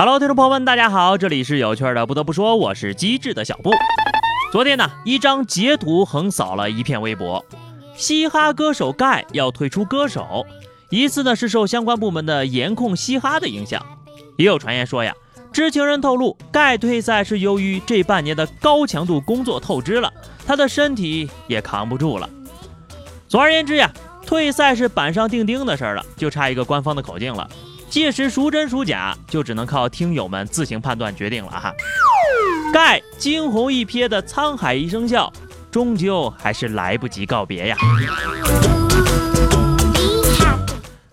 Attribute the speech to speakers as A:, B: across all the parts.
A: Hello，听众朋友们，大家好，这里是有趣的。不得不说，我是机智的小布。昨天呢，一张截图横扫了一片微博，嘻哈歌手盖要退出歌手，疑似呢是受相关部门的严控嘻哈的影响。也有传言说呀，知情人透露，盖退赛是由于这半年的高强度工作透支了，他的身体也扛不住了。总而言之呀，退赛是板上钉钉的事儿了，就差一个官方的口径了。届时孰真孰假，就只能靠听友们自行判断决定了哈。盖惊鸿一瞥的沧海一声笑，终究还是来不及告别呀。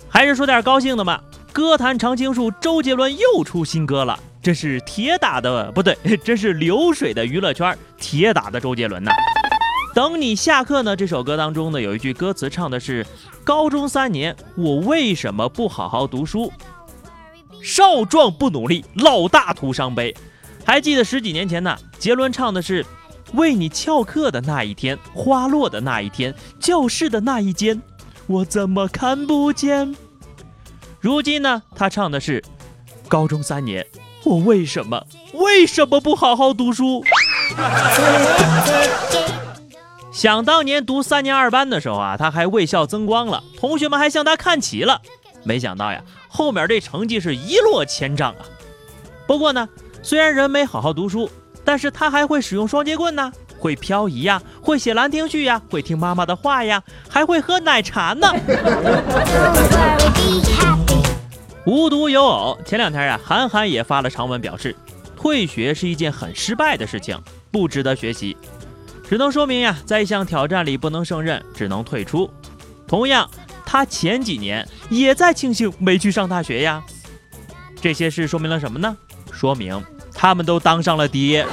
A: 还是说点高兴的吧，歌坛常青树周杰伦又出新歌了，这是铁打的不对，这是流水的娱乐圈铁打的周杰伦呐。等你下课呢，这首歌当中呢有一句歌词唱的是：高中三年，我为什么不好好读书？少壮不努力，老大徒伤悲。还记得十几年前呢？杰伦唱的是：“为你翘课的那一天，花落的那一天，教室的那一间，我怎么看不见？”如今呢？他唱的是：“高中三年，我为什么为什么不好好读书？” 想当年读三年二班的时候啊，他还为校增光了，同学们还向他看齐了。没想到呀。后面这成绩是一落千丈啊！不过呢，虽然人没好好读书，但是他还会使用双截棍呢，会漂移呀，会写兰亭序呀，会听妈妈的话呀，还会喝奶茶呢。无独有偶，前两天呀，韩寒也发了长文表示，退学是一件很失败的事情，不值得学习，只能说明呀，在一项挑战里不能胜任，只能退出。同样。他前几年也在庆幸没去上大学呀，这些事说明了什么呢？说明他们都当上了爹。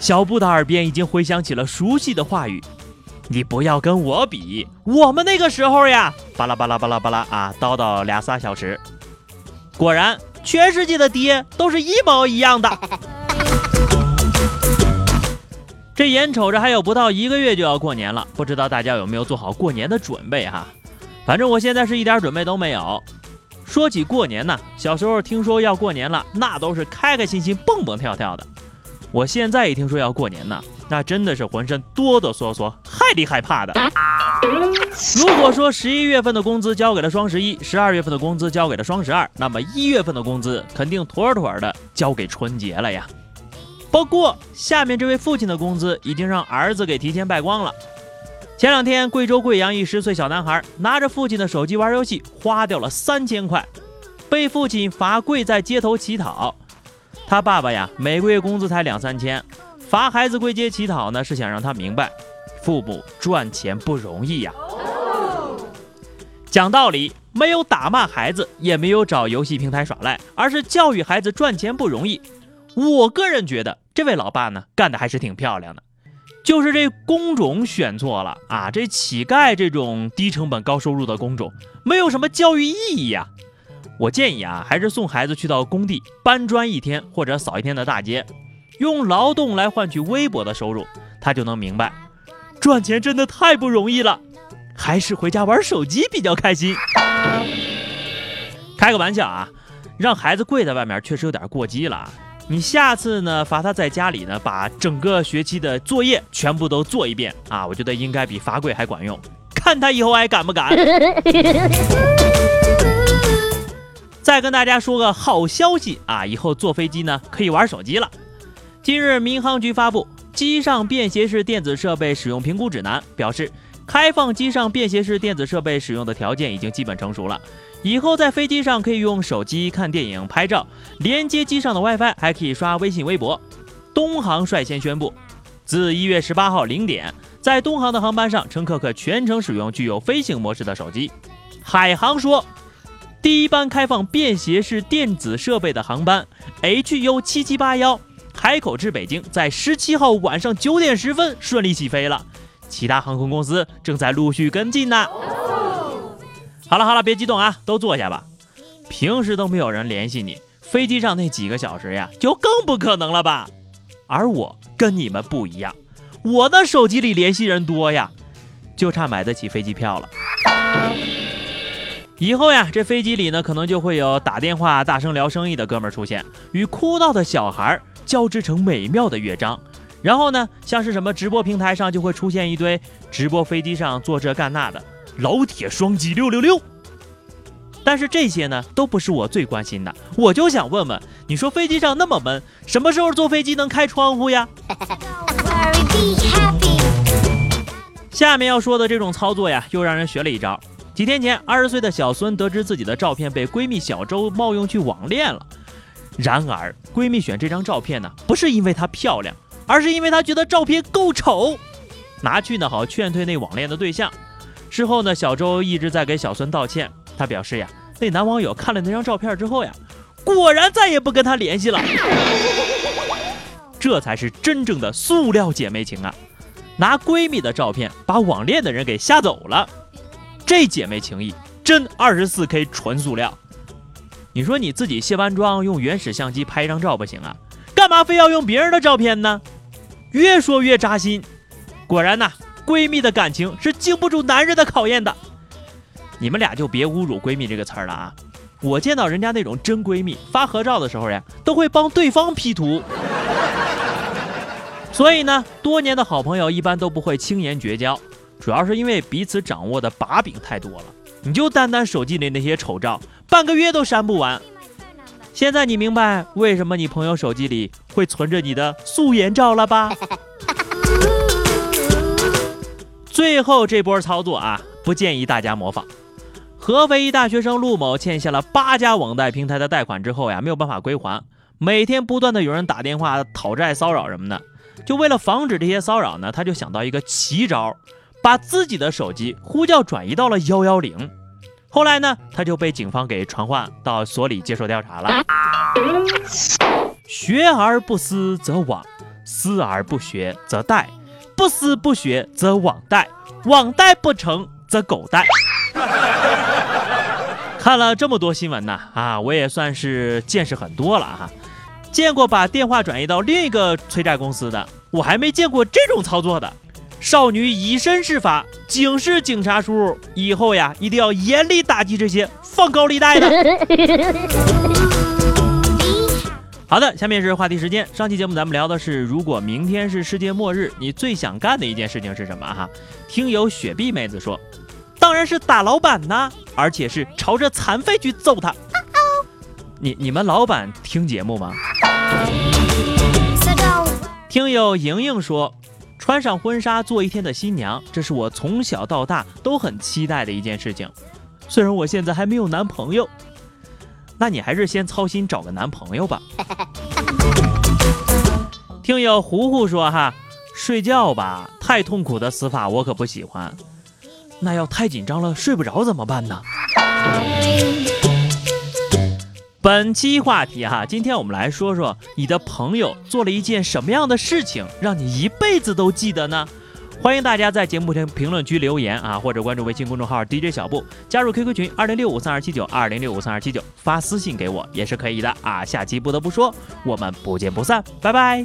A: 小布的耳边已经回响起了熟悉的话语：“你不要跟我比，我们那个时候呀，巴拉巴拉巴拉巴拉啊，叨叨俩仨小时。”果然，全世界的爹都是一模一样的。这眼瞅着还有不到一个月就要过年了，不知道大家有没有做好过年的准备哈？反正我现在是一点准备都没有。说起过年呢，小时候听说要过年了，那都是开开心心、蹦蹦跳跳的。我现在一听说要过年呢，那真的是浑身哆哆嗦嗦、害里害怕的。如果说十一月份的工资交给了双十一，十二月份的工资交给了双十二，那么一月份的工资肯定妥妥的交给春节了呀。不过，下面这位父亲的工资已经让儿子给提前败光了。前两天，贵州贵阳一十岁小男孩拿着父亲的手机玩游戏，花掉了三千块，被父亲罚跪在街头乞讨。他爸爸呀，每个月工资才两三千，罚孩子跪街乞讨呢，是想让他明白，父母赚钱不容易呀。讲道理，没有打骂孩子，也没有找游戏平台耍赖，而是教育孩子赚钱不容易。我个人觉得。这位老爸呢，干的还是挺漂亮的，就是这工种选错了啊！这乞丐这种低成本高收入的工种，没有什么教育意义呀。我建议啊，还是送孩子去到工地搬砖一天或者扫一天的大街，用劳动来换取微薄的收入，他就能明白，赚钱真的太不容易了，还是回家玩手机比较开心。开个玩笑啊，让孩子跪在外面确实有点过激了。你下次呢，罚他在家里呢，把整个学期的作业全部都做一遍啊！我觉得应该比罚跪还管用，看他以后还敢不敢。再跟大家说个好消息啊，以后坐飞机呢可以玩手机了。今日民航局发布《机上便携式电子设备使用评估指南》，表示开放机上便携式电子设备使用的条件已经基本成熟了。以后在飞机上可以用手机看电影、拍照，连接机上的 WiFi，还可以刷微信、微博。东航率先宣布，自一月十八号零点，在东航的航班上，乘客可全程使用具有飞行模式的手机。海航说，第一班开放便携式电子设备的航班 HU 七七八幺海口至北京，在十七号晚上九点十分顺利起飞了。其他航空公司正在陆续跟进呢。好了好了，别激动啊，都坐下吧。平时都没有人联系你，飞机上那几个小时呀，就更不可能了吧？而我跟你们不一样，我的手机里联系人多呀，就差买得起飞机票了。以后呀，这飞机里呢，可能就会有打电话大声聊生意的哥们儿出现，与哭闹的小孩交织成美妙的乐章。然后呢，像是什么直播平台上就会出现一堆直播飞机上做这干那的老铁双击六六六。但是这些呢，都不是我最关心的。我就想问问，你说飞机上那么闷，什么时候坐飞机能开窗户呀？下面要说的这种操作呀，又让人学了一招。几天前，二十岁的小孙得知自己的照片被闺蜜小周冒用去网恋了。然而，闺蜜选这张照片呢，不是因为她漂亮，而是因为她觉得照片够丑，拿去呢好劝退那网恋的对象。事后呢，小周一直在给小孙道歉。他表示呀，那男网友看了那张照片之后呀，果然再也不跟他联系了。这才是真正的塑料姐妹情啊！拿闺蜜的照片把网恋的人给吓走了，这姐妹情谊真二十四 K 纯塑料。你说你自己卸完妆用原始相机拍一张照不行啊？干嘛非要用别人的照片呢？越说越扎心。果然呐，闺蜜的感情是经不住男人的考验的。你们俩就别侮辱“闺蜜”这个词儿了啊！我见到人家那种真闺蜜发合照的时候呀，都会帮对方 P 图。所以呢，多年的好朋友一般都不会轻言绝交，主要是因为彼此掌握的把柄太多了。你就单单手机里那些丑照，半个月都删不完。现在你明白为什么你朋友手机里会存着你的素颜照了吧？最后这波操作啊，不建议大家模仿。合肥一大学生陆某欠下了八家网贷平台的贷款之后呀，没有办法归还，每天不断的有人打电话讨债骚扰什么的。就为了防止这些骚扰呢，他就想到一个奇招，把自己的手机呼叫转移到了幺幺零。后来呢，他就被警方给传唤到所里接受调查了。学而不思则罔，思而不学则殆，不思不学则罔殆，罔殆不成则狗殆。看了这么多新闻呢，啊，我也算是见识很多了哈。见过把电话转移到另一个催债公司的，我还没见过这种操作的。少女以身试法，警示警察叔，以后呀一定要严厉打击这些放高利贷的。好的，下面是话题时间。上期节目咱们聊的是，如果明天是世界末日，你最想干的一件事情是什么？哈，听友雪碧妹子说。当然是打老板呐，而且是朝着残废去揍他。你你们老板听节目吗？听友莹莹说，穿上婚纱做一天的新娘，这是我从小到大都很期待的一件事情。虽然我现在还没有男朋友，那你还是先操心找个男朋友吧。听友糊糊说哈，睡觉吧，太痛苦的死法我可不喜欢。那要太紧张了睡不着怎么办呢？本期话题哈，今天我们来说说你的朋友做了一件什么样的事情，让你一辈子都记得呢？欢迎大家在节目评评论区留言啊，或者关注微信公众号 DJ 小布，加入 QQ 群二零六五三二七九二零六五三二七九，发私信给我也是可以的啊。下期不得不说，我们不见不散，拜拜。